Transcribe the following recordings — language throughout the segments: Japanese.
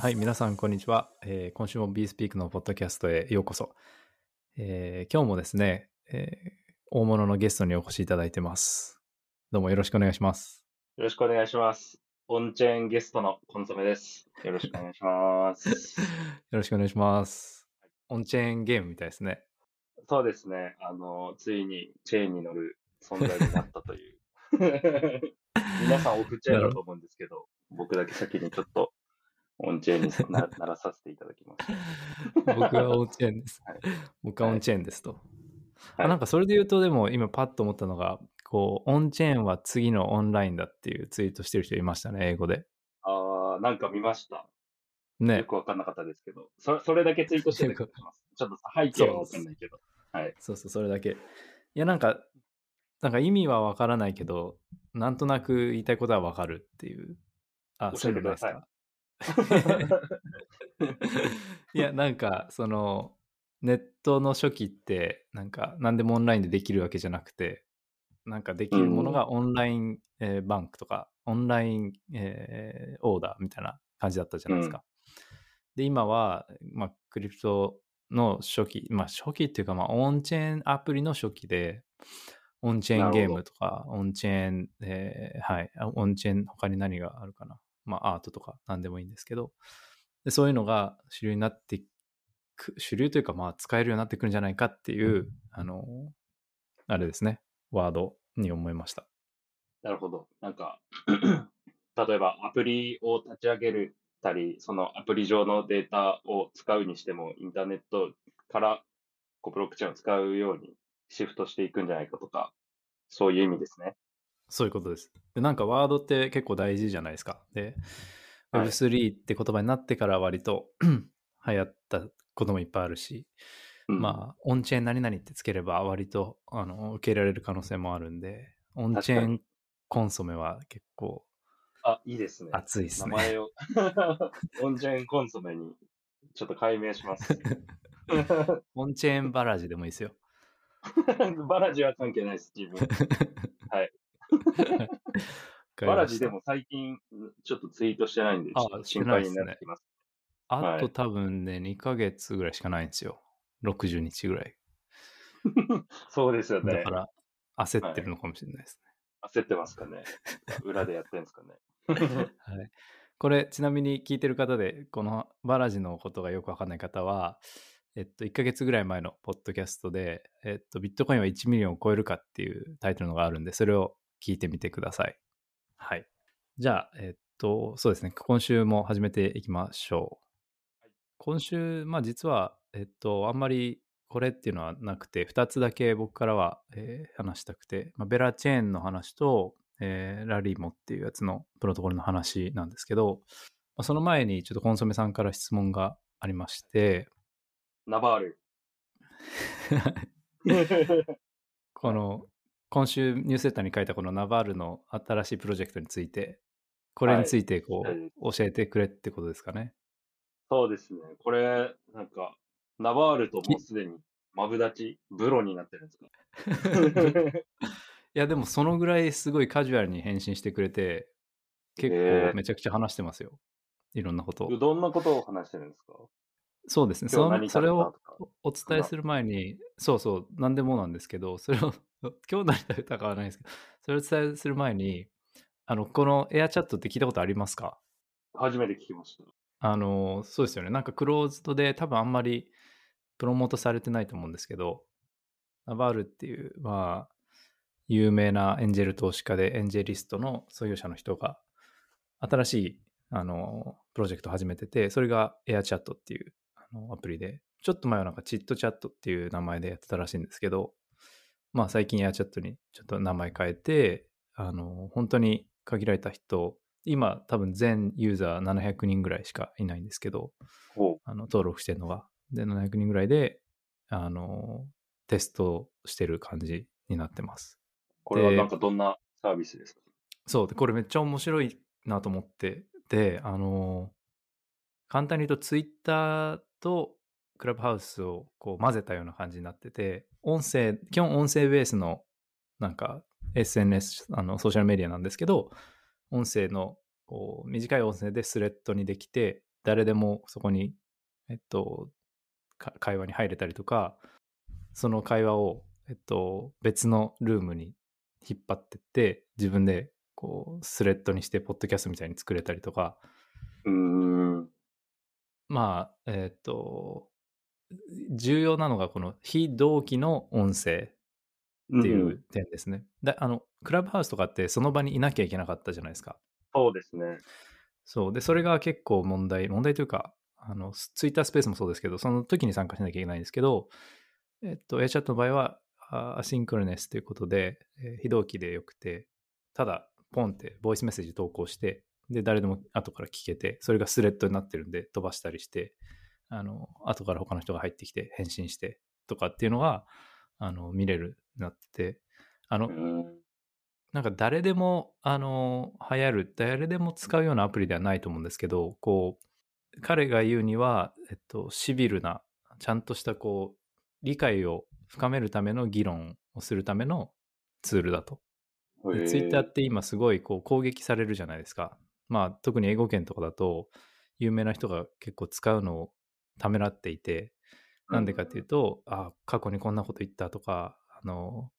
はい、皆さん、こんにちは。えー今週も BeSpeak のポッドキャストへようこそ。えー今日もですね、えー大物のゲストにお越しいただいてます。どうもよろしくお願いします。よろしくお願いします。オンチェーンゲストのコンソメです。よろしくお願いします。よろしくお願いします。オンチェーンゲームみたいですね。そうですね。あの、ついにチェーンに乗る存在になったという。皆さんオフチェーンだと思うんですけど、僕だけ先にちょっとオンチェーンにな ならさせていただきます。僕はオンチェーンですはい。僕はオンチェーンですと。はいあなんかそれで言うと、でも今パッと思ったのが、こう、オンチェーンは次のオンラインだっていうツイートしてる人いましたね、英語で。あーなんか見ました。ねよ。くわかんなかったですけど、そそれだけツイートしてた気がします。ちょっと背景はわかんないけど。はい。そうそう、それだけ。いや、なんか、なんか意味はわからないけど、なんとなく言いたいことはわかるっていう。あ、そういうのないですか？いや、なんか、その、ネットの初期って、なんか、何でもオンラインでできるわけじゃなくて、なんかできるものがオンライン、えーバンクとか、オンライン、えーオーダーみたいな感じだったじゃないですか。で、今は、まあ、クリプトの初期、まあ、初期っていうか、まあ、オンチェーンアプリの初期で、オンチェーンゲームとか、オンチェーン、えーはい、あオンチェーン、他に何があるかな。まあ、アートとか何でもいいんですけど、でそういうのが主流になってく、主流というか、まあ、使えるようになってくるんじゃないかっていう、あの、あれですね、ワードに思いました。なるほど。なんか、例えばアプリを立ち上げるたり、そのアプリ上のデータを使うにしても、インターネットからこうブロックチェーンを使うようにシフトしていくんじゃないかとか、そういう意味ですね。そういうことです。でなんかワードって結構大事じゃないですか。で、はい Web3 って言葉になってから割と 流行ったこともいっぱいあるし、うん、まあ、オンチェーン何々ってつければ割とあの受け入れられる可能性もあるんで、オンチェーンコンソメは結構あ、いいですね。熱いですね。名前を、オンチェーンコンソメにちょっと解明します。オンチェーンバラジでもいいですよ。バラジは関係ないです、自分。はい。バラジでも最近ちょっとツイートしてないんで、あちょっと心配になってきます。あとはい多分ね、2ヶ月ぐらいしかないんですよ。60日ぐらい。そうですよねだか。ら焦ってるのかもしれないです焦ってますかね。裏でやってるんですかね。ね。はい。これ、ちなみに聞いてる方で、このバラジのことがよくわかんない方は、えっと、1ヶ月ぐらい前のポッドキャストで、えっと、ビットコインは1 million を超えるかっていうタイトルのがあるんで、それを聞いてみてください。はい。じゃあ、えっと、そうですね、今週も始めていきましょう。はい今週、まあ実は、えっと、あんまりこれっていうのはなくて、2つだけ僕からは、えー話したくて、まあ、ベラチェーンの話と、えーラリーモっていうやつのプロトコルの話なんですけど、まあ、その前にちょっとコンソメさんから質問がありまして、ナバール。この、今週ニュースレターに書いたこのナバールの新しいプロジェクトについて、これについてこう、はい教えてくれってことですかね？そうですね。これ、なんか、ナバールともうすでにマブダチ、ブロになってるんですか？いや、でもそのぐらいすごいカジュアルに返信してくれて、結構めちゃくちゃ話してますよ。いろんなことを。どんなことを話してるんですか？そうですね。それを。おお伝えする前に、そうそう、何でもなんですけど、それを、今日何食べたかはないですけど、それをお伝えする前に、あの、このエアチャットって聞いたことありますか？初めて聞きました。あの、そうですよね。なんかクローズドで多分あんまりプロモートされてないと思うんですけど、ナバールっていう、まあ、有名なエンジェル投資家でエンジェリストの創業者の人が、新しい、あの、プロジェクトを始めてて、それがエアチャットっていうあのアプリで、ちょっと前はなんかチットチャットっていう名前でやってたらしいんですけど、まあ最近エアチャットにちょっと名前変えて、あの、本当に限られた人、今多分全ユーザー700人ぐらいしかいないんですけど。あの登録してるのが。で、700人ぐらいで、あの、テストしてる感じになってます。これはなんかどんなサービスですか？そう。で、これめっちゃ面白いなと思って。で、あの、簡単に言うと、ツイッターとクラブハウスをこう混ぜたような感じになってて、音声、基本音声ベースのなんか SNS、あの、ソーシャルメディアなんですけど、音声のこう短い音声でスレッドにできて、誰でもそこに、えっと、か会話に入れたりとか、その会話を、えっと、別のルームに引っ張ってって、自分でこう、スレッドにして、ポッドキャストみたいに作れたりとか、うーん。まあ、えっと、重要なのがこの非同期の音声っていんう点ですね。であの、クラブハウスとかってその場にいなきゃいけなかったじゃないですか。そうですね。そう。で、それが結構問題、問題というか、あの、ツイッタースペースもそうですけど、その時に参加しなきゃいけないんですけど、えっと、エアチャットの場合は、アシンクロネスということで、えー非同期でよくて、ただ、ポンってボイスメッセージ投稿して、で、誰でも後から聞けて、それがスレッドになってるんで飛ばしたりして、あの、後から他の人が入ってきて返信してとかっていうのが、あの、見れるようになってて、あのう、ん。なんか誰でも、あの、流行る、誰でも使うようなアプリではないと思うんですけど、こう、彼が言うには、えっと、シビルな、ちゃんとした、こう、理解を深めるための議論をするためのツールだと。でツイッターって今すごいこう攻撃されるじゃないですか。まあ特に英語圏とかだと有名な人が結構使うのをためらっていて、なんでかっていうと、あ、過去にこんなこと言ったとか、あの、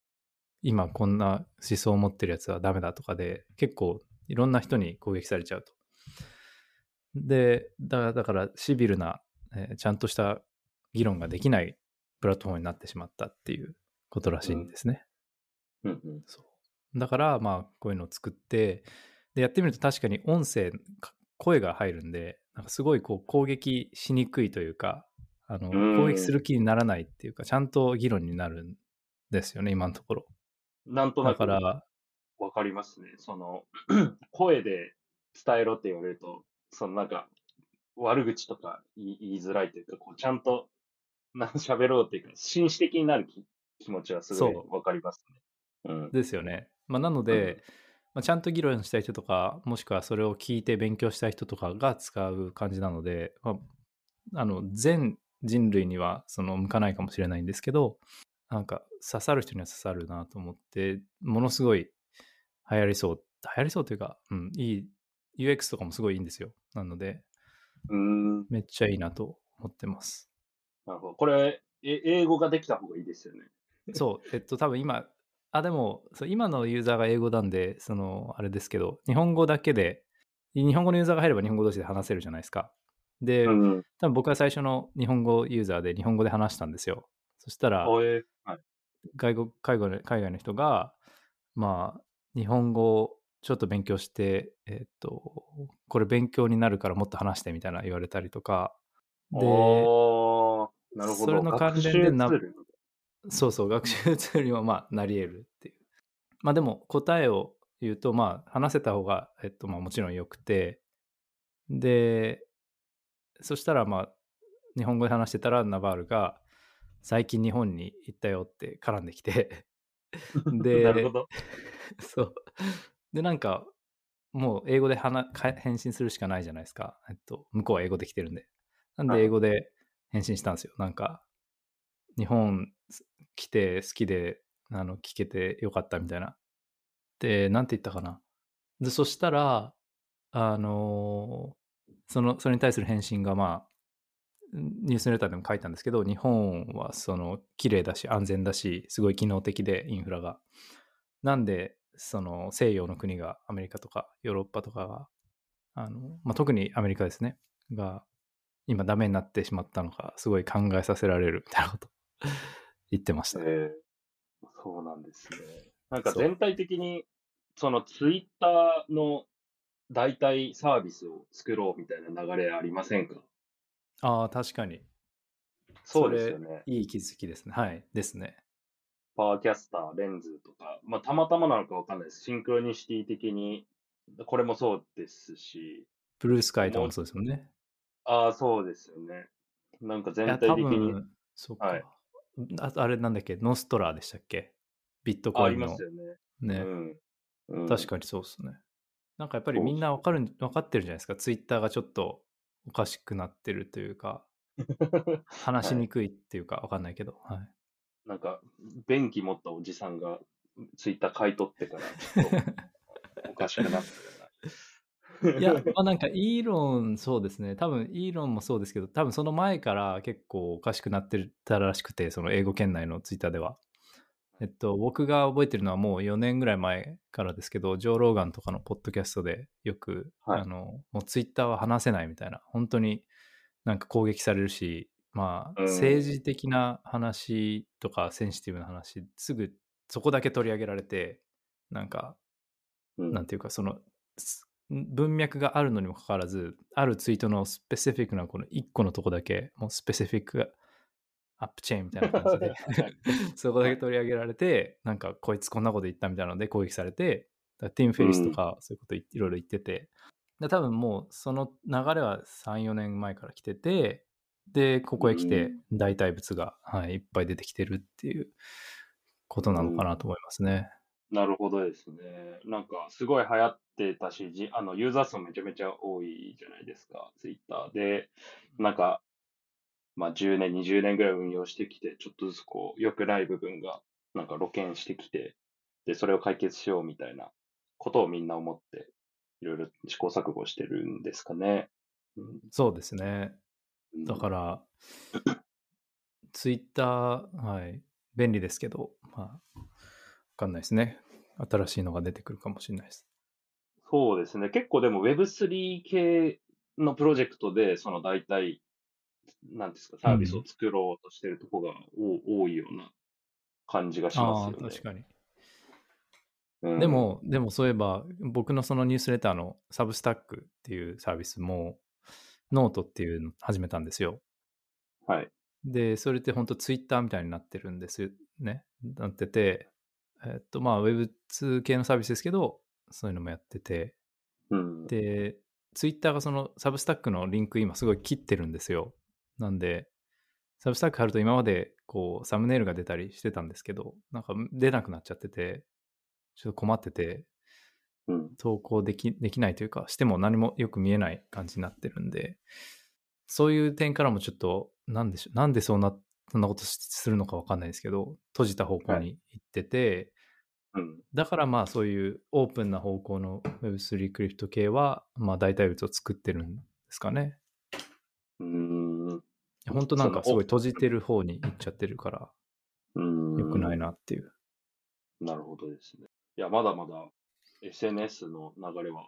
今こんな思想を持ってるやつはダメだとかで、結構いろんな人に攻撃されちゃうと。で、だだからシビルな、えーちゃんとした議論ができないプラットフォームになってしまったっていうことらしいんですね。うんうん。そう。だから、まあ、こういうのを作って、で、やってみると確かに音声、か声が入るんで、なんかすごいこう攻撃しにくいというか、あの、うん攻撃する気にならないっていうか、ちゃんと議論になるんですよね、今のところ。だなんとなくから、わかりますね。その、声で伝えろって言われると、そのなんか、悪口とか言い言いづらいというか、こうちゃんとな喋ろうっていうか、紳士的になる気気持ちはすごいわかりますね。うん。ですよね。まあ、なので、まあ、ちゃんと議論したい人とか、もしくはそれを聞いて勉強したい人とかが使う感じなので、まあ、あの全人類にはその向かないかもしれないんですけど、なんか刺さる人には刺さるなと思って、ものすごい流行りそう、流行りそうというか、うん、いい、UX とかもすごいいいんですよ。なので、うーん。めっちゃいいなと思ってます。なるほど。これ、え英語ができた方がいいですよね。そう、えっと、多分今、あ、でも、そう今のユーザーが英語なんで、その、あれですけど、日本語だけで、日本語のユーザーが入れば日本語同士で話せるじゃないですか。で、うん。多分僕は最初の日本語ユーザーで日本語で話したんですよ。そしたら、おえはい。外国海外の海外の人が、まあ、日本語をちょっと勉強して、えっと、これ勉強になるからもっと話してみたいな言われたりとか、で、おーなるほど。それの関連でなそうそう、学習ツールにもまあなり得るっていう。まあでも答えを言うと、まあ話せた方が、えっとまあもちろん良くて、で、そしたらまあ日本語で話してたらナバールが最近日本に行ったよって絡んできて、で、なるほど。そう。で、なんか、もう英語で返信するしかないじゃないですか。えっと、向こうは英語できてるんで。なんはいで英語で返信したんですよ。なんか、日本来て好きで、あの、聞けてよかったみたいな。で、なんて言ったかな。で、そしたら、あのその、それに対する返信が、まあ、ニュースレターでも書いたんですけど、日本はその綺麗だし安全だし、すごい機能的でインフラが。なんで、その西洋の国が、アメリカとかヨーロッパとかが、あの、まあ、特にアメリカですね、が、今ダメになってしまったのか、すごい考えさせられるみたいなこと言ってました。えーそうなんですね。なんか全体的に、そのツイッターの代替サービスを作ろうみたいな流れありませんか？ああ、確かに。そうですよね。いい気づきですね。はい。ですね。パワーキャスター、レンズとか、まあ、たまたまなのかわかんないです。シンクロニシティ的に、これもそうですし、ブルースカイとかもそうですよね。ああ、そうですよね。なんか全体的に、分、そうか。はいああれなんだっけ、ノストラでしたっけ？ビットコインの。ますよね。ね。うん。うん、確かにそうですね。なんかやっぱりみんなわかるん、分かってるじゃないですか。ツイッターがちょっとおかしくなってるというか、話しにくいっていうかわかんないけど。はい。なんか、便器持ったおじさんがツイッター買い取ってから、おかしくなったよいや、まあなんかイーロン、そうですね。多分イーロンもそうですけど、多分その前から結構おかしくなってたらしくて、その英語圏内のツイッターでは。えっと、僕が覚えてるのはもう4年ぐらい前からですけど、ジョー・ローガンとかのポッドキャストでよく、はい、あの、もうツイッターは話せないみたいな、本当になんか攻撃されるし、まあ、政治的な話とかセンシティブな話、すぐそこだけ取り上げられて、なんか、うん、なんていうか、その、文脈があるのにもかかわらず、あるツイートのスペシフィックなこの1個のとこだけ、もうスペシフィックアップチェーンみたいな感じで そこだけ取り上げられて、なんかこいつこんなこと言ったみたいなので攻撃されて、ティム・フェリスとかそういうこといろいろ言ってて、で多分もうその流れは3、4年前から来てて、で、ここへ来て代替物が、はい、いっぱい出てきてるっていうことなのかなと思いますね。なるほどですね。なんか、すごい流行ってたし、じあのユーザー数もめちゃめちゃ多いじゃないですか、ツイッターで。なんか、まあ、10年、20年ぐらい運用してきて、ちょっとずつこう、良くない部分が、なんか露見してきて、で、それを解決しようみたいなことをみんな思って、いろいろ試行錯誤してるんですかね。うん、そうですね。だから、ツイッター、はい、便利ですけど、まあ、わかんないですね。新しいのが出てくるかもしれないです。そうですね。結構でも Web3 系のプロジェクトで、その大体、なんですか、サービスを作ろうとしてるとこが、うん、多いような感じがしますよね。確かに。うん、でも、でもそういえば、僕のそのニュースレターの Substack っていうサービスも、 Notes っていうの始めたんですよ。はい。で、それって本当ツイッターみたいになってるんですね。なってて、えっと、まあ Web2 系のサービスですけど、そういうのもやってて、うん、で、ツイッターがそのサブスタックのリンク今すごい切ってるんですよ。なんで、サブスタック貼ると今までこうサムネイルが出たりしてたんですけど、なんか出なくなっちゃってて、ちょっと困ってて、投稿できできないというか、しても何もよく見えない感じになってるんで、そういう点からもちょっと、なんでしょう、なんでそんな、そんなことするのかわかんないですけど、閉じた方向に行ってて、はい、うん、だからまあそういうオープンな方向の Web3 クリプト系は、まあ代替物を作ってるんですかね。うん。本当なんかすごい閉じてる方に行っちゃってるから、よくないなっていう。なるほどですね。いや、まだまだ SNS の流れは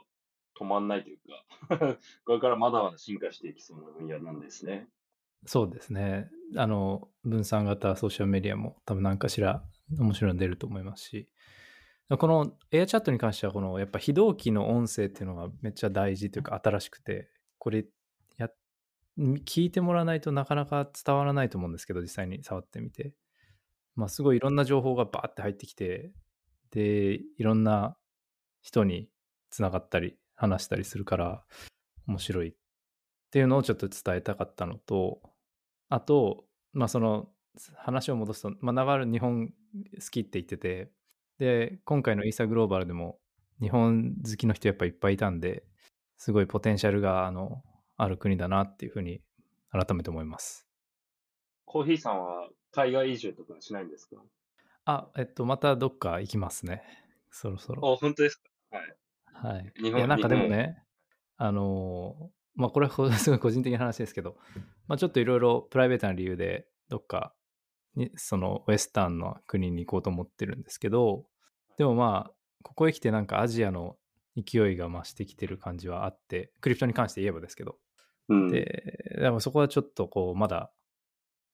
止まんないというか これからまだまだ進化していきそうな分野なんですね。そうですね。あの、分散型ソーシャルメディアも多分何かしら面白いの出ると思いますし、このエアチャットに関しては、このやっぱ非同期の音声っていうのがめっちゃ大事というか新しくて、これや、聞いてもらわないとなかなか伝わらないと思うんですけど、実際に触ってみて。まあすごいいろんな情報がバーって入ってきて、で、いろんな人につながったり話したりするから面白いっていうのをちょっと伝えたかったのとあとまあその話を戻すと、まあ、ナバル日本好きって言っててで今回のイーサグローバルでも日本好きの人やっぱいっぱいいたんですごいポテンシャルがあのある国だなっていうふうに改めて思います。コーヒーさんは海外移住とかしないんですか？あえっとまたどっか行きますね。そろそろ。あ本当ですか？はい。はい。いや、なんかでもね、あのまあ、これは すごい個人的な話ですけど、まあ、ちょっといろいろプライベートな理由で、どっかに、そのウェスタンの国に行こうと思ってるんですけど、でもまあ、ここへ来てなんかアジアの勢いが増してきてる感じはあって、クリプトに関して言えばですけど。うん、で、でもそこはちょっとこう、まだ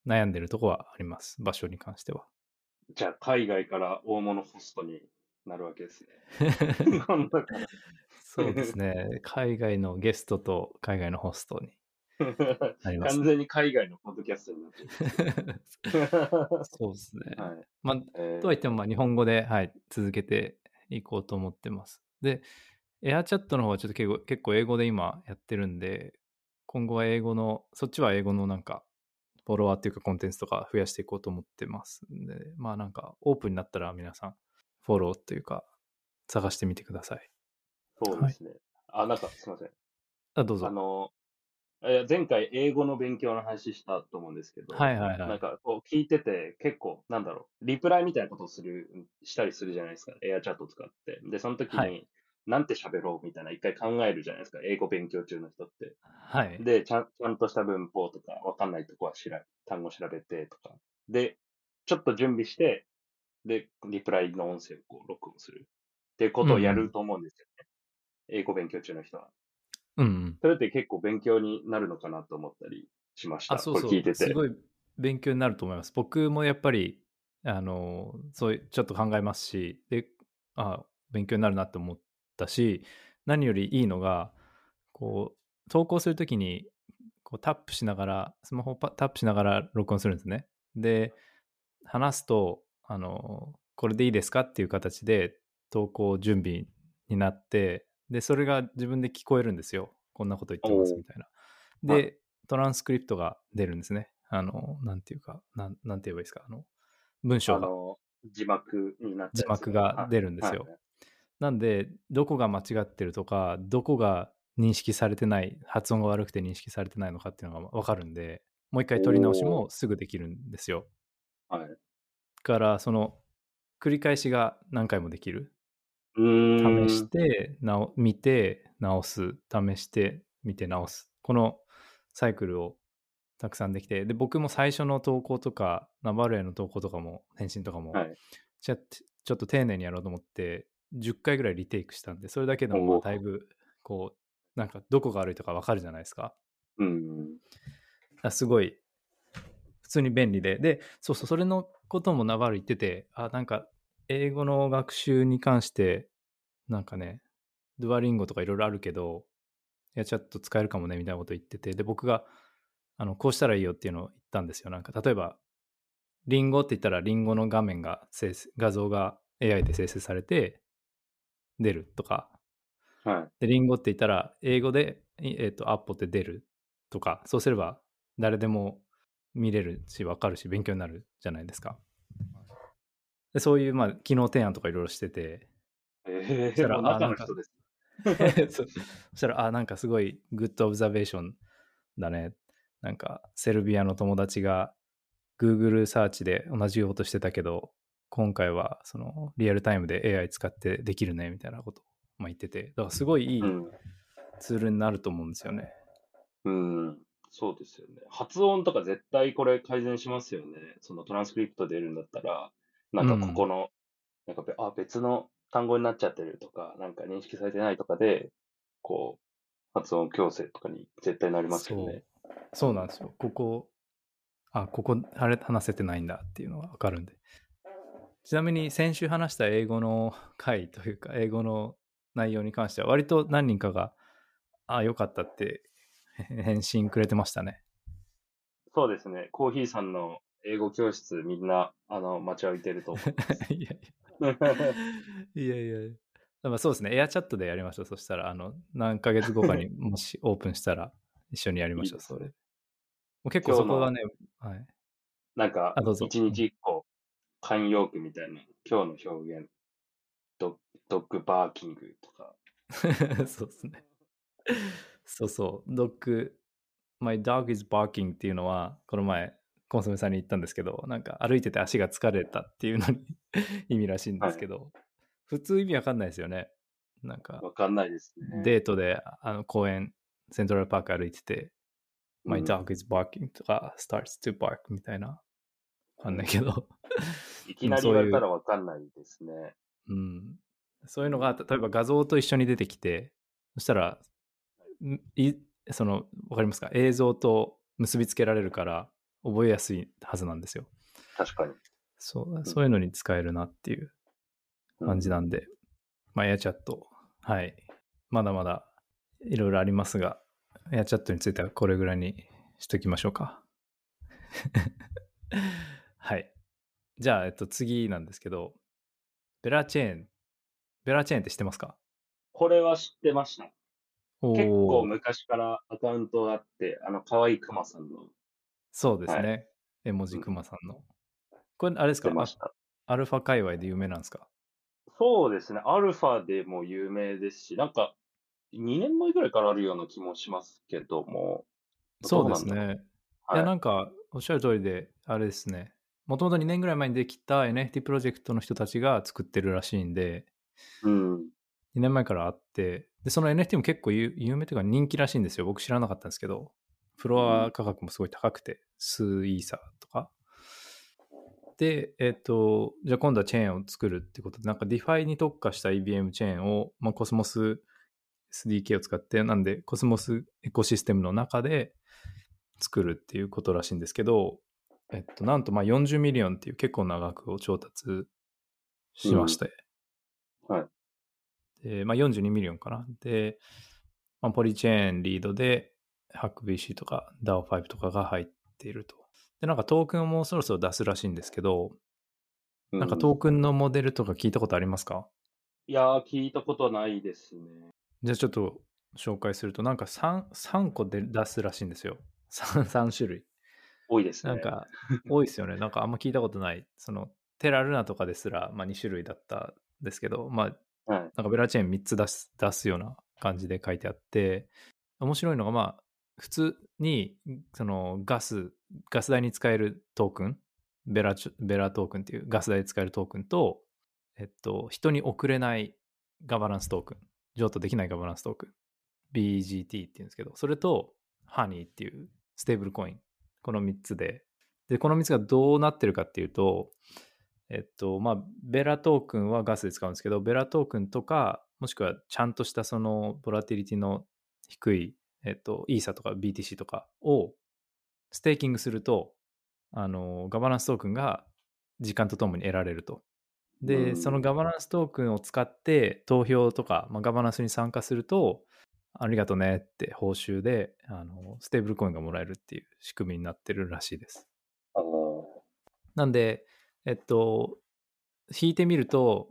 悩んでるとこはあります、場所に関しては。じゃあ、海外から大物ホストになるわけですね。そうですね。海外のゲストと海外のホストになります、ね、完全に海外のポッドキャストになってる。そうですね。はい、まあ、えー、とはいっても、まあ、日本語で、はい、続けていこうと思ってます。で、エアチャットの方はちょっと結構結構英語で今やってるんで、今後は英語の、そっちは英語のなんか、フォロワーっていうかコンテンツとか増やしていこうと思ってますんで、まあなんかオープンになったら皆さんフォローというか、探してみてください。そうですね。はい、あ、なんかすみません。あ、どうぞ。あの、前回英語の勉強の話したと思うんですけど、はいはいはい。なんかこう聞いてて結構なんだろう、リプライみたいなことをする、したりするじゃないですか、エアチャット使って。で、その時に、はい、なんて喋ろうみたいな一回考えるじゃないですか。英語勉強中の人って。はい。で、ちゃんちゃんとした文法とか、わかんないとこは調べ、単語調べてとか。で、ちょっと準備して、で、リプライの音声をこう録音する。っていうことをやると思うんですよね。英語勉強中の人は。うんうん。それって結構勉強になるのかなと思ったりしました？あ、そうそう。聞いてて。すごい勉強になると思います。僕もやっぱり、あの、そういう、ちょっと考えますし、で、あ、勉強になるなって思ったし、何よりいいのが、こう、投稿するときに、こうタップしながら、スマホタップしながら録音するんですね。で、話すと、あの、これでいいですかっていう形で投稿準備になって、で、それが自分で聞こえるんですよ。こんなこと言ってますみたいな。で、はいトランスクリプトが出るんですね。あの、なんていうか、なんなんて言えばいいですか。あの、文章が。字幕になって字幕が出るんですよ。なんで、どこが間違ってるとか、どこが認識されてない、発音が悪くて認識されてないのかっていうのがわかるんで、もう一回取り直しもすぐできるんですよ。はい。から、その、繰り返しが何回もできる。試して、見て、直す。試して、見て、直す。このサイクルをたくさんできて、で、僕も最初の投稿とか、ナバルへの投稿とかも、返信とかも、はい。ちょちょっと丁寧にやろうと思って、10回ぐらいリテイクしたんで、それだけでもだいぶ、こう、なんかどこが悪いとかわかるじゃないですか。うん。あすごい、普通に便利で。で、そうそう、それのこともナバル言ってて、あ、なんか、英語の学習に関して、なんかね、ドゥアリンゴとかいろいろあるけど、いや、ちょっと使えるかもね、みたいなこと言ってて、で、僕が、あの、こうしたらいいよっていうのを言ったんですよ。なんか、例えば、リンゴって言ったら、リンゴの画面が生成、画像が AI で生成されて、出るとか、はい。で、リンゴって言ったら、英語で、いえっ、と、アッポって出るとか、そうすれば誰でも見れるし、わかるし、勉強になるじゃないですか。でそういう、まあ、機能提案とかいろいろしてて、えー、そしたらあなんか。そそしたら、あ、なんかすごい good observation だね。なんか、セルビアの友達が Google サーチで同じことしてたけど、今回はそのリアルタイムで AI 使ってできるねみたいなことをまあ言ってて、だからすごいいいうん。ツールになると思うんですよね。うん。そうですよね。発音とか絶対これ改善しますよね。そのトランスクリプト出るんだったら、なんかここの、なんかべあ別の単語になっちゃってるとか、なんか認識されてないとかで、こう、発音矯正とかに絶対なりますよね。そうなんですよ。ここ、あ、ここ、あれ話せてないんだっていうのがわかるんで。ちなみに先週話した英語の回というか、英語の内容に関しては、割と何人かが、あ、よかったって返信くれてましたね。そうですね。コーヒーさんの英語教室みんな、あの、待ちわびてると思います。いやいや、いやいやいや。まあそうですね。エアチャットでやりましょう。そしたら、あの、何ヶ月後かに もしオープンしたら一緒にやりましょう。それ。もう結構そこはね、はい。なんか一日一個、慣用句みたいな、今日の表現、ドドッグバーキングとか、そうですね。そうそう。ドッグ、My dog is barking っていうのは、この前、コンソメさんに言ったんですけど、なんか歩いてて足が疲れたっていうのに 意味らしいんですけど、普通意味わかんないですよね。なんか、わかんないですね。デートであの公園、セントラルパーク歩いてて、うん My dog is barking とか、starts to bark みたいな。わかんないけど、いきなり言われたらわかんないですね。うん。そういうのが、例えば画像と一緒に出てきて、そしたら、んいその、わかりますか？映像と結びつけられるから、覚えやすいはずなんですよ。確かに。そう、そういうのに使えるなっていう感じなんで、まあ、エアチャット、はい。まだまだいろいろありますが、エアチャットについてはこれぐらいにしときましょうか。はい。じゃあ、えっと、次なんですけど、ベラチェーン。ベラチェーンって知ってますか？これは知ってました。お結構ー昔からアカウントがあって、あの、可愛いクマさんのそうですはね。絵文字クマさんの。これ、あれですか？アルファ界隈で有名なんですか？そうですね。アルファでも有名ですし、なんか、2年前ぐらいからあるような気もしますけども。そうですね。う。いや、はなんか、おっしゃる通りで、あれですね。もともと2年ぐらい前にできた NFT プロジェクトの人たちが作ってるらしいんで、い。うん。2年前からあって、で、その NFT も結構有有名というか人気らしいんですよ。僕知らなかったんですけど、フロア価格もすごい高くて、数イーサーとか。で、えっ、と、じゃあ今度はチェーンを作るってことで、なんか DeFi に特化した IBM チェーンを、まあ、コスモス SDK を使って、なんでコスモスエコシステムの中で作るっていうことらしいんですけど、えっと、なんとまあ40 million っていう結構な額を調達しまして、はい。で、まあ、42 million かな。で、まあ、 Polychain lead で、 Hack VC とか DAO5 とかが入っていると。で、なんかトークンをもうそろそろ出すらしいんですけど、うなんかトークンのモデルとか聞いたことありますか？いやー、聞いたことないですね。じゃあちょっと紹介すると、なんか 3, 3個で出すらしいんですよ。3, 3 種類。多いですね。なんか、多いですよね。なんかあんま聞いたことない。その、テラルナとかですら、まあ、2種類だったんですけど、まあ、はい。なんかベラチェーン3つ出す出すような感じで書いてあって、面白いのが、まあ、普通に、そのガス、ガス代に使えるトークン、ベラベラトークンっていうガス代で使えるトークンと、えっと、人に送れないガバナンストークン、譲渡できないガバナンストークン、BGT っていうんですけど、それと、ハニーっていうステーブルコイン、この3つで、で、この3つがどうなってるかっていうと、えっと、まあ、ベラトークンはガスで使うんですけど、ベラトークンとか、もしくはちゃんとしたそのボラティリティの低い、えっと、イーサとか BTC とかをステーキングすると、あの、ガバナンストークンが時間とともに得られると。で、うんそのガバナンストークンを使って投票とか、まあ、ガバナンスに参加すると、ありがとねって報酬で、あの、ステーブルコインがもらえるっていう仕組みになってるらしいです。なんで、えっと、引いてみると、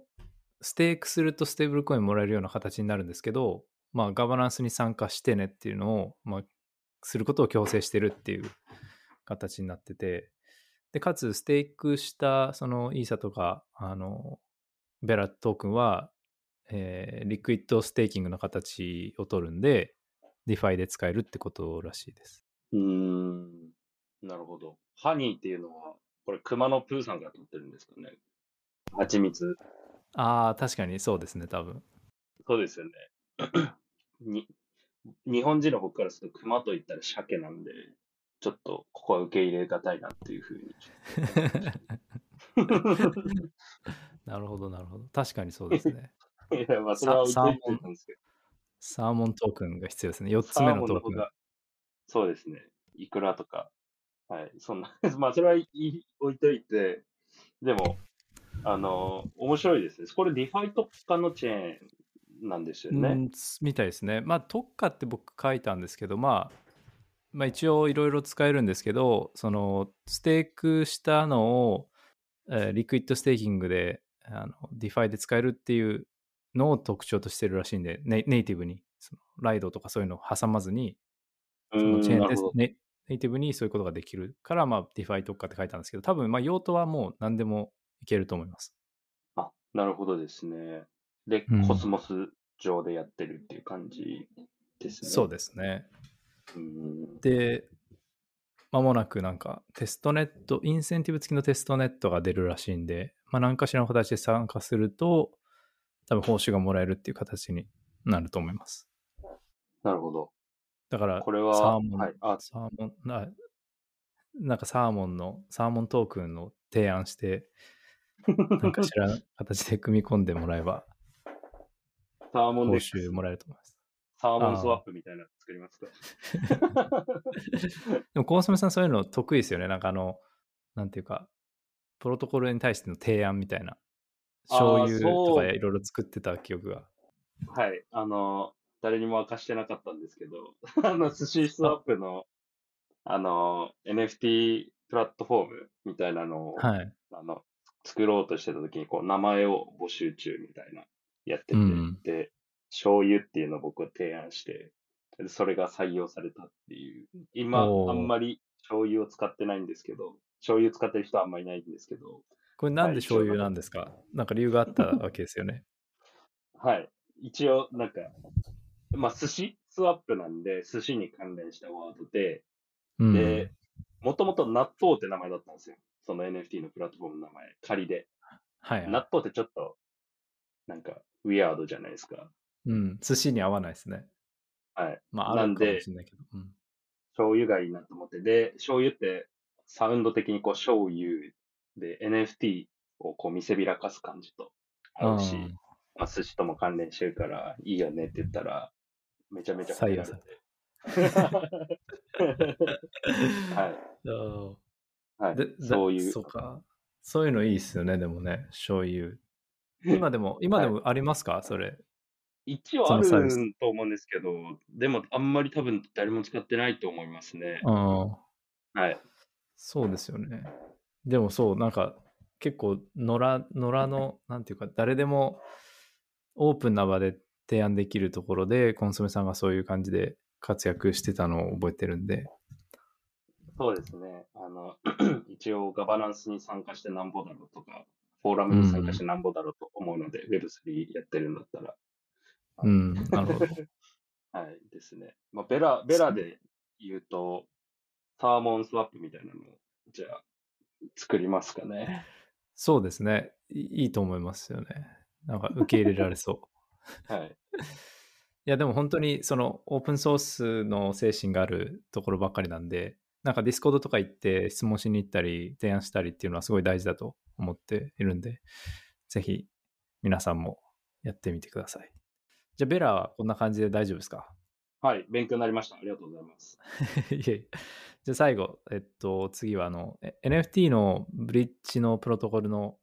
ステークするとステーブルコインもらえるような形になるんですけど、まあ、ガバナンスに参加してねっていうのを、まあ、することを強制してるっていう形になってて、で、かつ、ステークした、その、イーサとか、あの、 Bera トークンは、えー liquid staking の形を取るんで、DeFi で使えるってことらしいです。うーん。なるほど。 Honey っていうのは、これ、くまのプーさんが取ってるんですかね。蜂蜜。ああ、確かにそうですね、多分。そうですよね。に日本人の僕からすると、熊と言ったら鮭なんで、ちょっとここは受け入れがたいなっていうふうに。なるほど、なるほど。確かにそうですね。いや、まあ、それは置いといてたんですけど、サーモントークンが必要ですね。4つ目のトークン。モンそうですね。イクラとか、はい、そんな、まあ、それはいい置いといて、でも、あの、面白いですね。これ、 DeFi 特化のチェーンなんですよね。うんみたいですね。まあ、特化って僕書いたんですけど、まあ、まあ、一応いろいろ使えるんですけど、その、ステークしたのを、えー liquid staking で、あの、 DeFi で使えるっていうのを特徴としてるらしいんで、ネネイティブに、その Lido とかそういうのを挟まずに、うそのチェーンでんなるほど。ネネイティブにそういうことができるから、まあ、 DeFi 特化って書いたんですけど、多分、まあ、用途はもう何でもいけると思います。あ、なるほどですね。で、うんコスモス上でやってるっていう感じですね。そうですね。うん。で、まもなくなんかテストネット、インセンティブ付きのテストネットが出るらしいんで、まあ、何かしらの形で参加すると、多分報酬がもらえるっていう形になると思います。なるほど。だから、これは、サーモン、はい。あ、サーモンな、なんかサーモンの、サーモントークンの提案して、なんかしらの形で組み込んでもらえば、報サーモンデックス酬もらえると思います。サーモンスワップみたいなの作りますか？でも、コンソメさんそういうの得意ですよね。なんかあの、なんていうか、プロトコルに対しての提案みたいな。醤油とかいろいろ作ってた記憶が。はい。あの、誰にも明かしてなかったんですけど、あの、寿司スワップの、あの、NFT プラットフォームみたいなのを、はい。あの、作ろうとしてた時に、こう、名前を募集中みたいな、やってて、うんで、醤油っていうのを僕は提案して、でそれが採用されたっていう。今、あんまり醤油を使ってないんですけど、醤油使ってる人はあんまりいないんですけど、これなんではい醤油なんですか？なんか理由があったわけですよね。はい。一応、なんか、まあ、寿司？スワップなんで、寿司に関連したワードで、うん。で、もともと納豆って名前だったんですよ。その NFT のプラットフォームの名前、仮で。はいはい。納豆ってちょっと、なんか、ウィアードじゃないですか。うん。寿司に合わないですね。はい。まあ、あなんでるかもしれないけど。うん。醤油がいいなと思って。で、醤油ってサウンド的にこう醤油で NFT をこう見せびらかす感じと合うし、うんまあ、寿司とも関連してるからいいよねって言ったら、めちゃめちゃ採用されれて。はい。はい そういう。そうか。そういうのいいっすよね、でもね、醤油。今でも、今でもありますか、それ。一応あると思うんですけど、でもあんまり多分誰も使ってないと思いますね。ああ、はい。そうですよね。でもそう、なんか、結構、野良、野良の、なんていうか、誰でもオープンな場で提案できるところで、コンソメさんがそういう感じで活躍してたのを覚えてるんで、そうですね。あの、一応ガバナンスに参加してなんぼだろうとか、フォーラムに参加してなんぼだろうと思うので、Web3 やってるんだったら。うん、なるほど。はいですね。まあ、 Bera、Bera で言うと、 Salmon Swap みたいなのを、じゃあ、作りますかね。そうですね。いいいと思いますよね。なんか受け入れられそう。はい。いや、でも本当にそのオープンソースの精神があるところばっかりなんで、なんか Discord とか行って質問しに行ったり、提案したりっていうのはすごい大事だと思っているんで、ぜひ皆さんもやってみてください。じゃあベラはこんな感じで大丈夫ですか？はい。勉強になりました。ありがとうございます。いえいえ。じゃあ最後、えっと、次はあの、え NFT のブリッジのプロトコルの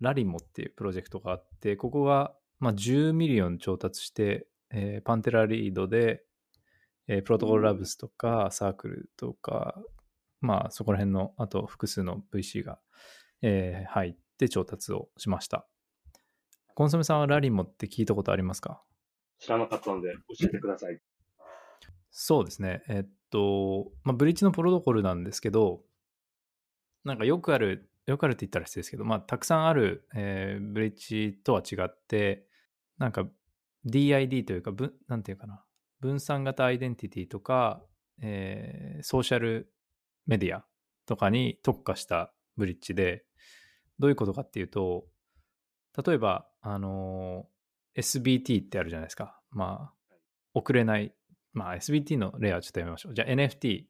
ラリモっていうプロジェクトがあって、ここが、まあ、10ミリオン調達して、えーパンテラ lead で、えープロトコルラブスとかサークルとか、まあそこら辺の、あと複数の VC が、えー入って調達をしました。コンソメさんはラリモって聞いたことありますか？知らなかったので教えてください。そうですね。えっと、まあ、ブリッジのプロトコルなんですけど、なんかよくある、よくあるって言ったら失礼ですけど、まあ、たくさんある、えーブリッジとは違って、なんか DID というか、ぶなんていうかな、分散型アイデンティティとか、えーソーシャルメディアとかに特化したブリッジで、どういうことかっていうと、例えば、あのー SBT ってあるじゃないですか。まあ、送れないまあ SBT の例はちょっとやめましょう。じゃあ NFT、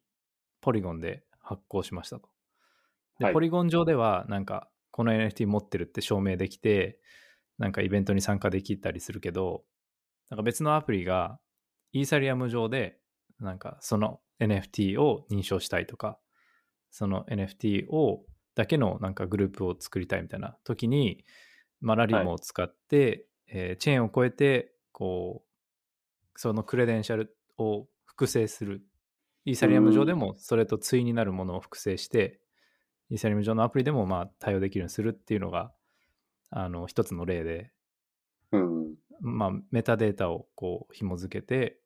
ポリゴンで発行しましたと。で、はいポリゴン上では、なんか、この NFT 持ってるって証明できて、なんかイベントに参加できたりするけど、なんか別のアプリが、イーサリアム上で、なんかその NFT を認証したいとか、その NFT を、だけのなんかグループを作りたいみたいな時に、まあ、ラリモを使って、えーチェーンを超えて、こう、そのクレデンシャルを複製する。イーサリアム上でもそれと対になるものを複製して、イーサリアム上のアプリでもまあ対応できるようにするっていうのが、あの、一つの例で、うん。まあ、メタデータをこう紐付けて、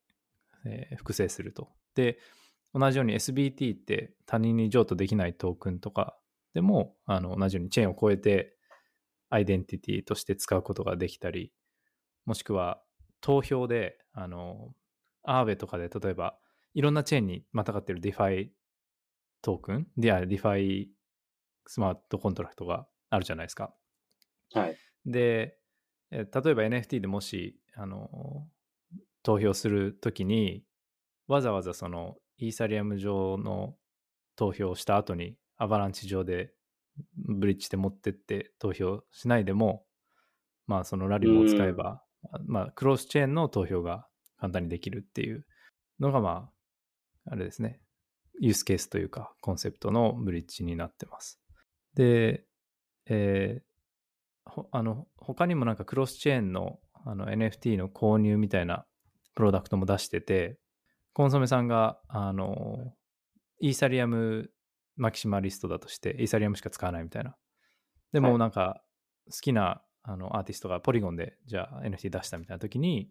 えー複製すると。で、同じように SBT って他人に譲渡できないトークンとかでも、あの同じようにチェーンを超えてアイデンティティとして使うことができたり、もしくは投票で、あの、アーベとかで例えばいろんなチェーンにまたがってる DeFi トークン、で、あ DeFi スマートコントラクトがあるじゃないですか。はい。で、えー例えば NFT でもし、あの、投票するときに、わざわざそのイーサリアム上の投票をした後に、アバランチ上でブリッジで持ってって投票しないでも、まあそのラリモを使えば、まあクロスチェーンの投票が簡単にできるっていうのがまあ、あれですね、ユースケースというかコンセプトのブリッジになってます。で、えーあの他にもなんかクロスチェーンのあの NFT の購入みたいなプロダクトも出してて、コンソメさんがあのイーサリアムマキシマリストだとして、イーサリアムしか使わないみたいな。ではでもなんか好きなあのアーティストがポリゴンでじゃあ NFT 出したみたいな時に、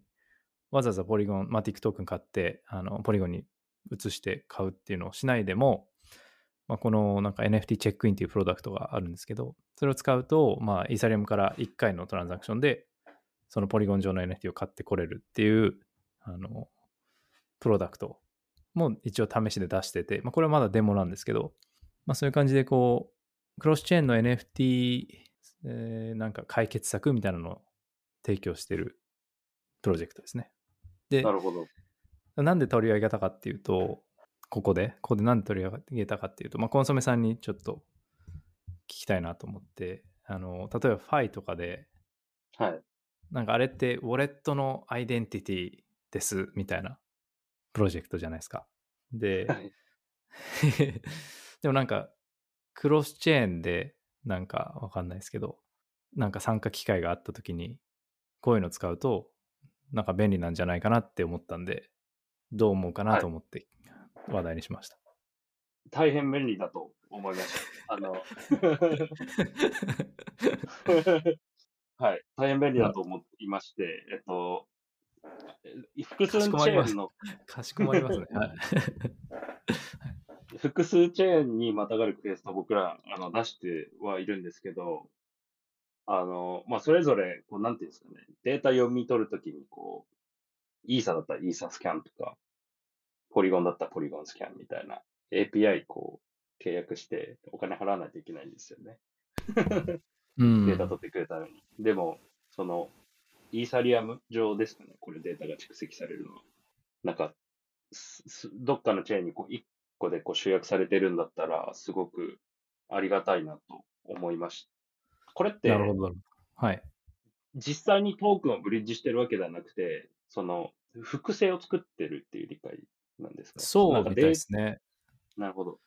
わざわざポリゴン、マティックトークン買って、あのポリゴンに移して買うっていうのをしないでも、まあ、このなんか NFT チェックインっていうプロダクトがあるんですけど、それを使うと、まあ、イーサリアムから1回のトランザクションで、そのポリゴン上の NFT を買ってこれるっていう、あの、プロダクトも一応試しで出してて、まあ、これはまだデモなんですけど、まあ、そういう感じでこう、クロスチェーンの NFT、えーなんか解決策みたいなのを提供してるプロジェクトですね。でな、るほど。なんで取り上げたかっていうと、ここで、ここでなんで取り上げたかっていうと、まあ、コンソメさんにちょっと聞きたいなと思って、あの、例えばファイとかで、はい。なんかあれってウォレットのアイデンティティですみたいなプロジェクトじゃないですか。で、はい でもなんかクロスチェーンでなんかわかんないですけど、なんか参加機会があった時にこういうの使うとなんか便利なんじゃないかなって思ったんで、どう思うかなと思って話題にしました。大変便利だと思いました。あの、はい。大変便利だと思いまして、えっと、え複数チェーンの、かしこまりますね。はい。複数チェーンにまたがるクエストを僕らあの出してはいるんですけど、あの、まあ、それぞれ、こう、なんていうんですかね、データ読み取るときに、こう、イーサだったらイーサスキャンとか、ポリゴンだったらポリゴンスキャンみたいな API こう、契約してお金払わないといけないんですよね。うん データ取ってくれたのに。でも、その、イーサリアム上ですかね、これデータが蓄積されるのは。なんか、どっかのチェーンにこう1個でこう集約されてるんだったら、すごくありがたいなと思いました。これってな、るほど。はい。実際にトークンをブリッジしてるわけではなくて、その、複製を作ってるっていう理解なんですかそうみたいですね。なるほど。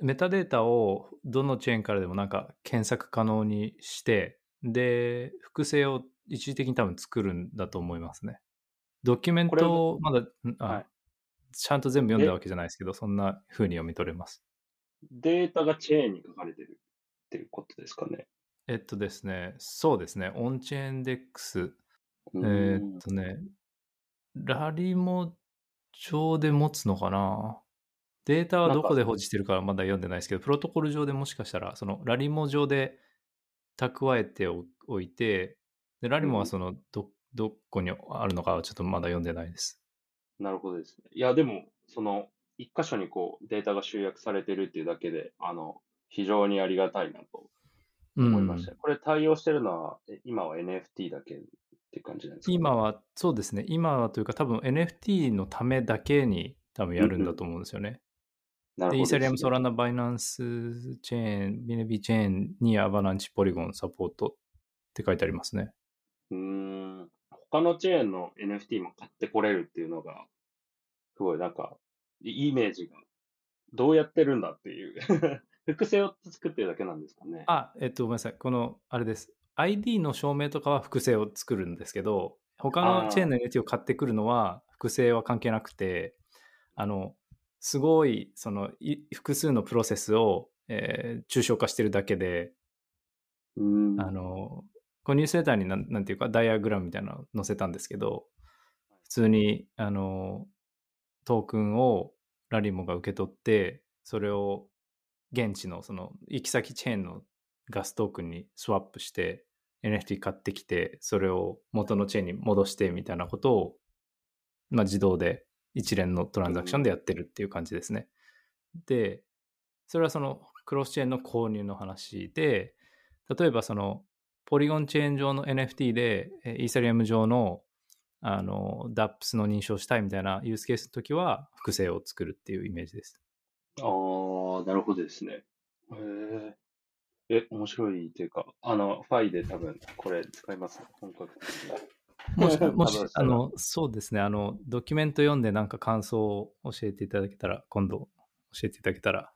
メタデータをどのチェーンからでもなんか検索可能にして、で、複製を一時的に多分作るんだと思いますね。ドキュメントをまだ、はいちゃんと全部読んだわけじゃないですけど、そんな風に読み取れます。データがチェーンに書かれてるっていうことですかね。えっとですね、そうですね、オンチェーンデックス、うえーっとね、ラリモ上で持つのかな？データはどこで保持してるかはまだ読んでないですけど、プロトコル上でもしかしたら、そのラリモ上で蓄えておいて、でラリモはそのど、どこにあるのかはちょっとまだ読んでないです。なるほどですね。いや、でも、その、一箇所にこう、データが集約されてるっていうだけで、あの、非常にありがたいなと思いました。これ対応してるのは、え今は NFT だけって感じなんですか、今は、そうですね、今はというか多分 NFT のためだけに多分やるんだと思うんですよね。で、イーサリアム、ソラナ、バイナンスチェーン、ビネビチェーンにアバランチ、ポリゴン、サポートって書いてありますね。うーん。他のチェーンの NFT も買ってこれるっていうのが、すごいなんか、イイメージが、どうやってるんだっていう。複製を作ってるだけなんですかね。あ、えっと、ごめんなさい。この、あれです。ID の証明とかは複製を作るんですけど、他のチェーンの NFT を買ってくるのは複製は関係なくて、あの、すごい、その、い複数のプロセスを、えー抽象化してるだけで、うーん。あの、このニュースレターになんなんていうか、ダイアグラムみたいなの載せたんですけど、普通に、あの、トークンをラリモが受け取って、それを現地のその行き先チェーンのガストークンにスワップして、NFT 買ってきて、それを元のチェーンに戻してみたいなことを、まあ、自動で一連のトランザクションでやってるっていう感じですね。で、それはそのクロスチェーンの購入の話で、例えばそのポリゴンチェーン上の NFT でえイーサリアム上のあの DAPS の認証したいみたいなユースケースの時は複製を作るっていうイメージです。ああ、なるほどですね。へえ。え、面白いというか、あの、ファイで多分これ使います？ね、本格的に。もし、もしあの、そうですね、あの、ドキュメント読んでなんか感想を教えていただけたら、今度教えていただけたら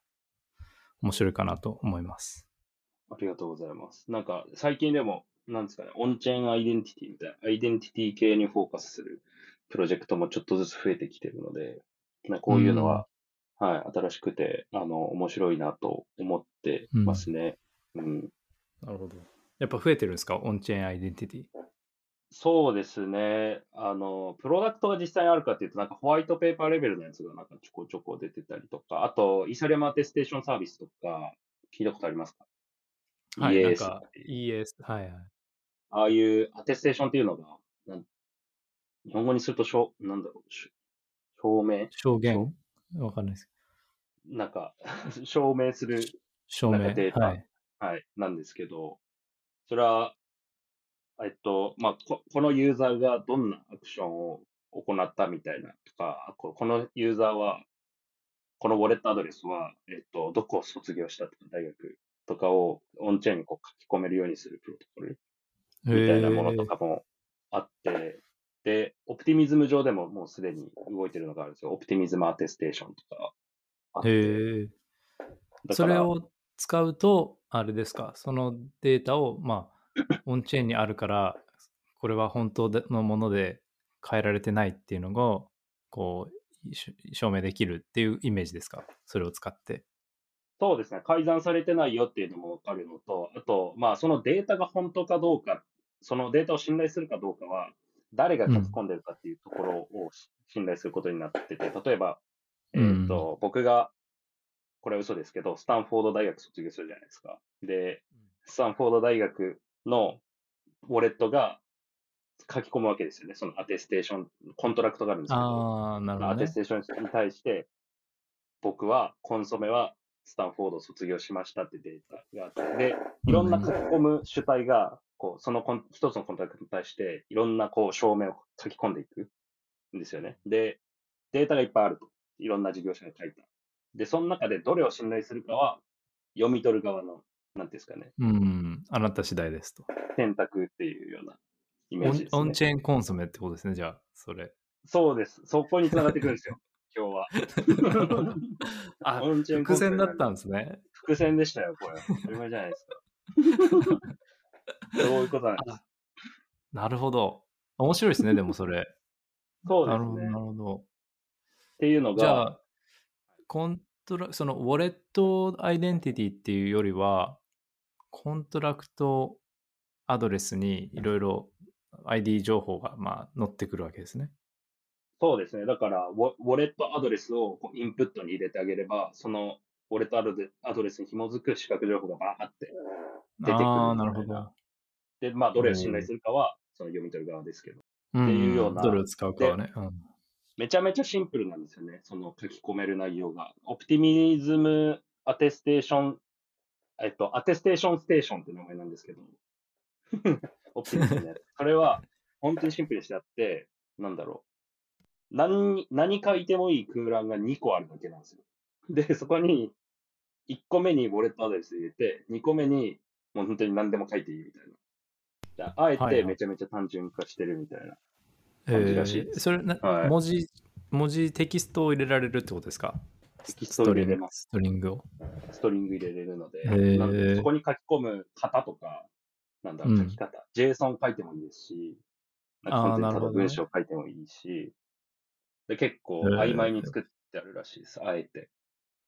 面白いかなと思います。ありがとうございます。なんか、最近でも、なんですかね、オンチェーンアイデンティティみたいな、アイデンティティ系にフォーカスするプロジェクトもちょっとずつ増えてきてるので、なこういうのは、はい、新しくて、あの、面白いなと思ってますね。うん。なるほど。やっぱ増えてるんですか？オンチェーンアイデンティティ。そうですね。あの、プロダクトが実際にあるかっていうと、なんかホワイトペーパーレベルのやつがなんかちょこちょこ出てたりとか、あと、イーサリアムアテステーションサービスとか、聞いたことありますか？はい、なんか ES、はいはい。ああいうアテステーションっていうのが、なん日本語にすると、しょうなんだろう、し証明？証言？わかんないです。なんか、証明する、証明？データ？はい。はい、なんですけど、それは、えっと、まあこ、このユーザーがどんなアクションを行ったみたいなとか、ここのユーザーは、このウォレットアドレスは、えっと、どこを卒業したとか、大学とかをオンチェーンにこう書き込めるようにするプロトコルみたいなものとかもあって、で、オプティミズム上でももうすでに動いてるのがあるんですよ。オプティミズムアテステーションとかあって。へそれを使うと、あれですか、そのデータを、まあ、オンチェーンにあるから、これは本当のもので変えられてないっていうのが、こう、し証明できるっていうイメージですか？それを使って。そうですね。改ざんされてないよっていうのもわかるのと、あと、まあ、そのデータが本当かどうか、そのデータを信頼するかどうかは、誰が書き込んでるかっていうところをし信頼することになってて、例えば、えっ、と、僕が、これは嘘ですけど、スタンフォード大学卒業するじゃないですか。で、スタンフォード大学のウォレットが書き込むわけですよね。そのアテステーション、コントラクトがあるんですけど、ああ、なるほどね、アテステーションに対して、僕は、コンソメはスタンフォードを卒業しましたってデータがあって、で、いろんな書き込む主体が、こう、そのコン一つのコントラクトに対して、いろんなこう、証明を書き込んでいくんですよね。で、データがいっぱいあると。いろんな事業者が書いた。で、その中でどれを信頼するかは、読み取る側の、なんていうんですかね、うん、あなた次第ですと。選択っていうようなイメージですね。オンチェーンコンソメってことですね、じゃあ、それ。そうです。そこに繋がってくるんですよ。今日は。あ、オンチェーン伏線だったんんですね。伏線でしたよ、これ。当たり前じゃないですか。そういうことなんです。なるほど。面白いですね、でもそれ。そうですね。っなるほど。ていうのが、じゃあ、コントラ、そのウォレットアイデンティティっていうよりは、コントラクトアドレスにいろいろ ID 情報がまあ載ってくるわけですね。そうですね。だから、ウォレットアドレスをこうインプットに入れてあげれば、そのウォレットアドレスに紐づく資格情報がバーって出てくるああ、なるほど。で、まあ、どれを信頼するかは、その読み取る側ですけど、うんっていうようなどれを使うかはね。うんめちゃめちゃシンプルなんですよね。その書き込める内容が。オプティミズムアテステーション、えっと、アテステーションステーションって名前なんですけど、オプティミズムのやつ。それは、本当にシンプルにしてあって、なんだろう。何に、何書いてもいい空欄が2個あるだけなんですよ。で、そこに、1個目にウォレットアドレス入れて、2個目に、もう本当に何でも書いていいみたいな。ああえてめちゃめちゃ単純化してるみたいな。え感じらしいですーそれな、はい文字、文字テキストを入れられるってことですか？テキストを入れれます。ストリングを。ストリング入れれるので、そこに書き込む型とか、なんだろう、うん書き方、JSON 書いてもいいですし、文章書いてもいいし、で結構曖昧に作ってあるらしいです、あえて。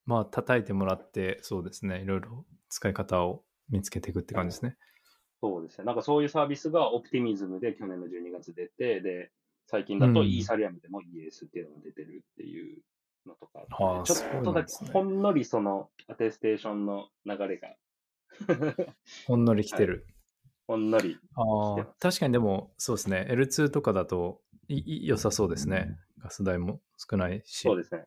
まあ、叩いてもらって、そうですね。いろいろ使い方を見つけていくって感じですね。そうですね。なんかそういうサービスがオプティミズムで去年の12月出て、で、最近だとうんイーサリアムでも ES っていうのが出てるっていうのとかあって、はあちょっとだけ、ほんのりそのアテステーションの流れが、ほんのり来てる。ほんのりああ確かにでも、そうですね。L2 とかだといい良さそうですね。ガス代も少ないし。そうですね。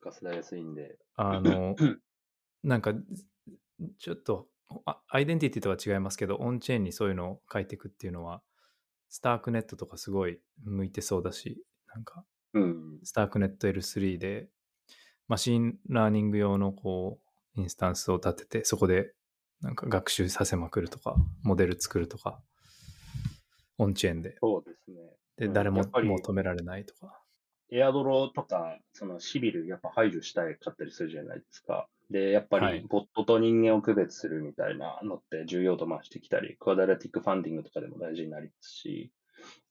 ガス代安いんで。あの、なんか、ちょっと、あアイデンティティとは違いますけど、オンチェーンにそういうのを書いていくっていうのは、スタークネットとかすごい向いてそうだし、なんか、うん。スタークネット L3 で、 machine learning 用のこう、インスタンスを立てて、そこでなんか学習させまくるとか、モデル作るとか、オンチェーンで。そうですね。で、うん誰ももう止められないとか。エアドロとか、そのシビルやっぱ排除したいかったりするじゃないですか。で、やっぱはいりボットと人間を区別するみたいなのって重要度増してきたり、クアダラティックファンディングとかでも大事になりますし、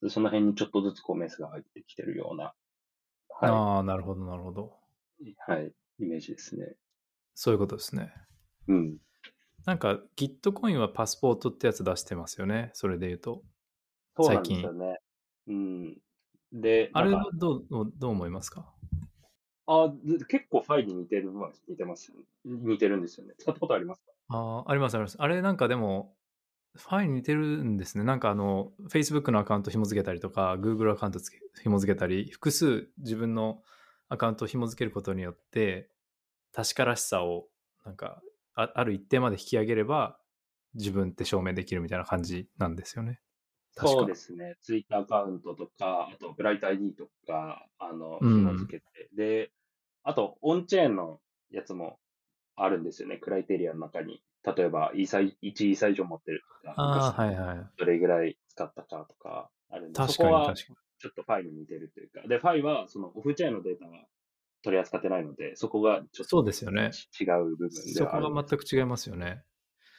でその辺にちょっとずつこうメスが入ってきてるような、はああ、なるほど、なるほど。い、はい、イメージですね。そういうことですね。うん。なんか Gitcoin はパスポートってやつ出してますよね。それで言うと。そうなんですよね。うん。で、あれはどうどう思いますか？あ結構ファイに似てるのは似てますね。似てるんですよね。使ったことありますか？ああ、りますあります。あれなんかでも、ファイに似てるんですね。なんかあの、Facebook のアカウント紐付けたりとか、Google アカウント紐付けたり、複数自分のアカウントを紐付けることによって、確からしさを、なんかあ、ある一定まで引き上げれば、自分って証明できるみたいな感じなんですよね。そうですね。ツイッターアカウントとか、あと、ブライト ID とか、あの、うん紐付けて。で、あと、オンチェーンのやつもあるんですよね。クライテリアの中に。例えば、イーサイ、1イーサ以上持ってるとか、ああ、はいはい。どれぐらい使ったかとかあるんで、確かにそこは確かに。ちょっとファイに似てるというか。で、ファイは、そのオフチェーンのデータは取り扱ってないので、そこがちょっとそうですよね。違う部分でそこはあるんですが全く違いますよね。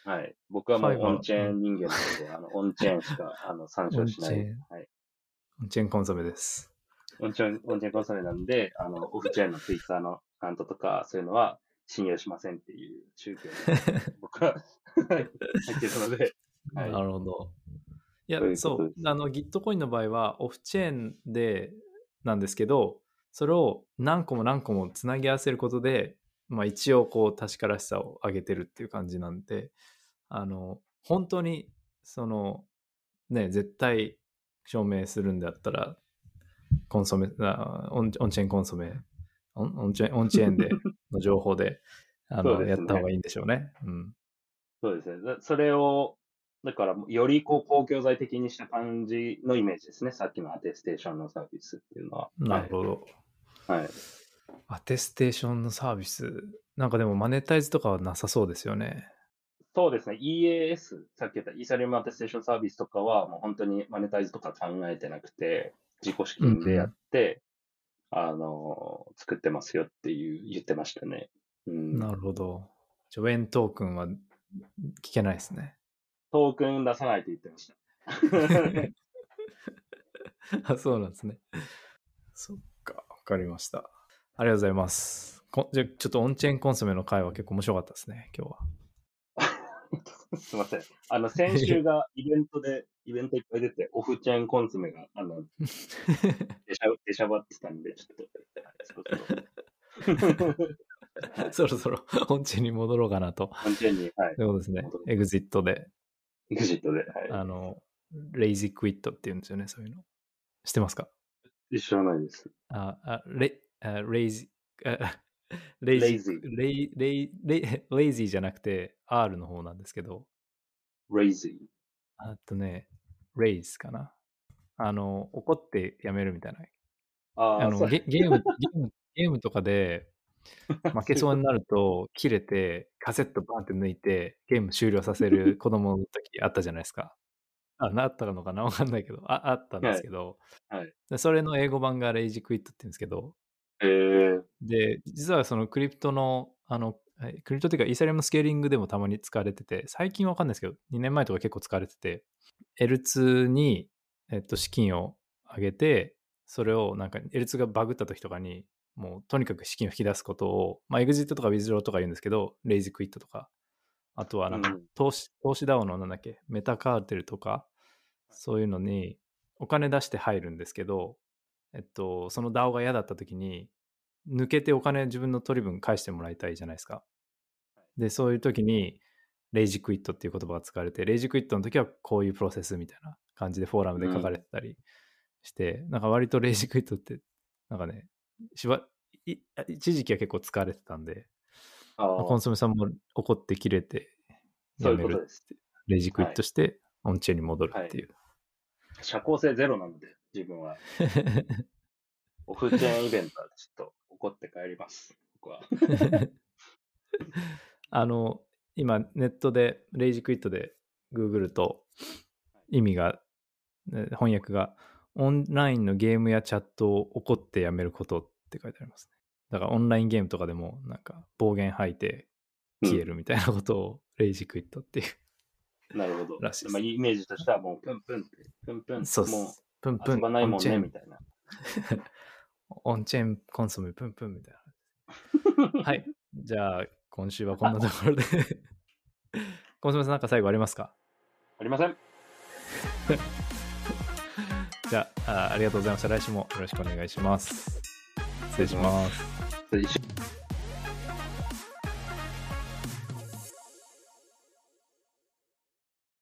はい。僕はもうオンチェーン人間なので、あの、オンチェーンしか、あの、参照しない。オンチェーンはい。オンチェーンコンソメです。オンチェーン、オンチェーンコンソメなんで、あの、オフチェーンのツイッターのアカウントとか、そういうのは信用しませんっていう宗教に 僕は入ってるので、はいなるほど。いやそういう、あの、Gitcoin の場合は、オフチェーンで、なんですけど、それを何個も何個もつなぎ合わせることで、まあ一応こう確からしさを上げてるっていう感じなんで、あの、本当に、その、ね、絶対証明するんだったら、コンソメ、あオンオンチェーンコンソメ、オンオンチェーンオンチェーンでの情報で、あの、ねやった方がいいんでしょうね。うん。そうですね。だそれを、だから、よりこう、公共財的にした感じのイメージですね。さっきのアテステーションのサービスっていうのは。なるほど。はい。はい。アテステーションのサービス、なんかでもマネタイズとかはなさそうですよね。そうですね。EAS、さっき言ったイーサリアムアテステーションサービスとかは、もう本当にマネタイズとか考えてなくて、自己資金でやって、あの、作ってますよっていう言ってましたね。うん。なるほど。じゃあウェントークンは聞けないですね。トークン出さないと言ってました。あ、そうなんですね。そっか、わかりました。ありがとうございます。こじゃあちょっとオンチェーンコンソメの回は結構面白かったですね、今日は。すいません。あの、先週がイベントで、イベントいっぱい出て、オフチェーンコンソメが、あの、出しゃ、出しゃばってたんで、ちょっと、はいそろそろ。そろそろオンチェーンに戻ろうかなと。完全に、はい。そうですね。エグジットで、エグジットで、はい。あの、レイジクイットって言うんですよね、そういうの。知ってますか？知らないです。あ、あレあレイジ、あ レイジ Lazy レイ、レイ、レイ、レイジーじゃなくて R の方なんですけど、Razy。あとね、レイズかな。あの、怒ってやめるみたいな。ああ、あのゲゲームゲーム、ゲームとかで負けそうになると、切れて、カセットバンって抜いて、ゲーム終了させる 子供の時あったじゃないですか。あ、なったのかな？わかんないけど、ああったんですけど、はい。はい。でそれの英語版がレイジクイットって言うんですけど、えー、で、実はそのクリプトの、あの、はいクリプトっていうかイーサリアムスケーリングでもたまに使われてて、最近わかんないですけど、2年前とか結構使われてて、L2 に、えっと、資金を上げて、それをなんか L2 がバグった時とかに、もうとにかく資金を引き出すことを、まあ、エグジットとかウィズローとか言うんですけど、レイジクイットとか、あとはなんかうん投資、投資ダウンのなんだっけ、メタカーテルとか、そういうのにお金出して入るんですけど、えっと、その DAO が嫌だった時に、抜けてお金自分の取り分返してもらいたいじゃないですか。で、そういう時に、レイジクイットっていう言葉が使われて、レイジクイットの時はこういうプロセスみたいな感じでフォーラムで書かれてたりして、なんか割とレイジクイットって、なんかね、しばい一時期は結構使われてたんで、コンソメさんも怒って切れて、そうやめるいうことです。レイジクイットして、オンチェーンに戻るっていう。社交性ゼロなので、自分は。オフチェーンイベントはちょっと怒って帰ります。僕は。あの、今、ネットで、レイジクイットでググると、意味が、ね翻訳が、オンラインのゲームやチャットを怒ってやめることって書いてありますね。だからオンラインゲームとかでも、なんか暴言吐いて消えるみたいなことを、レイジクイットっていう。なるほど。らしいまあ、イメージとしてはもう、プンプンって、プンプン、そうっもす。プンうプン、遊ばないもんね、みたいな。オンチェーンコンソメプンプンみたいな。はい。じゃあ、今週はこんなところで。コンソメさんなんか最後ありますか？ありません。じゃああ、ありがとうございました。来週もよろしくお願いします。失礼します。失礼し